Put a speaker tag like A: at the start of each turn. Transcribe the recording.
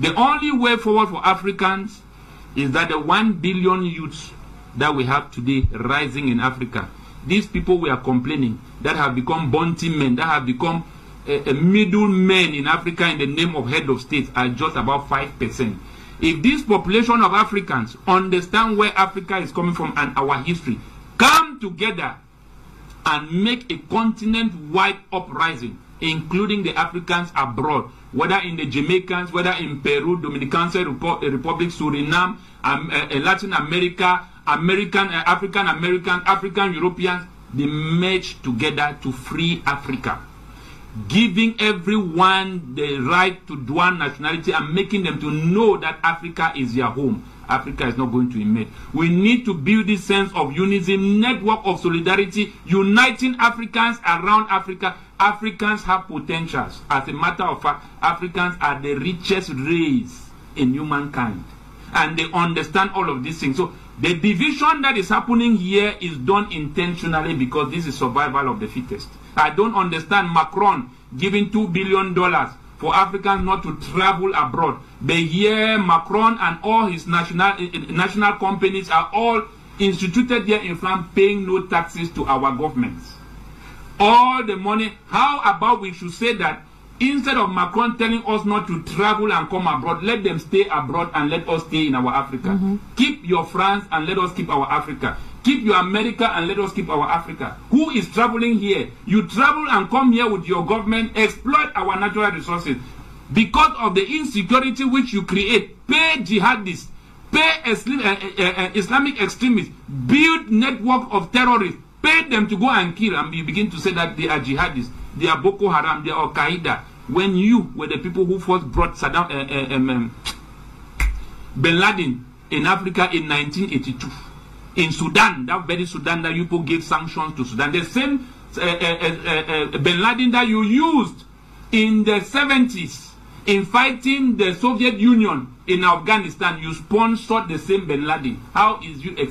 A: The only way forward for Africans is that the 1 billion youths that we have today rising in Africa, these people we are complaining that have become bounty men, that have become a, a middlemen in Africa in the name of head of state are just about 5%. If this population of Africans understand where Africa is coming from and our history, come together and make a continent-wide uprising, including the Africans abroad, whether in the Jamaicans, whether in Peru, Dominican Republic, Suriname, um, uh, Latin America, American, uh, African American, African Europeans, they merge together to free Africa giving everyone the right to dual nationality and making them to know that Africa is their home. Africa is not going to invade. We need to build this sense of unison, network of solidarity, uniting Africans around Africa. Africans have potentials. As a matter of fact, Africans are the richest race in humankind. And they understand all of these things. So the division that is happening here is done intentionally because this is survival of the fittest. I don't understand Macron giving $2 billion for Africans not to travel abroad. But here, Macron and all his national, national companies are all instituted here in France paying no taxes to our governments. All the money. How about we should say that instead of Macron telling us not to travel and come abroad, let them stay abroad and let us stay in our Africa. Mm -hmm. Keep your France and let us keep our Africa. Keep your America and let us keep our Africa. Who is traveling here? You travel and come here with your government, exploit our natural resources. Because of the insecurity which you create, pay jihadists, pay Islamic extremists, build network of terrorists, pay them to go and kill, and you begin to say that they are jihadists, they are Boko Haram, they are Al Qaeda. When you were the people who first brought Saddam, uh, um, Bin Laden in Africa in 1982 in Sudan, that very Sudan that you people gave sanctions to Sudan, the same uh, uh, uh, Bin Laden that you used in the 70s in fighting the Soviet Union in Afghanistan, you sponsored the same Bin Laden. How is you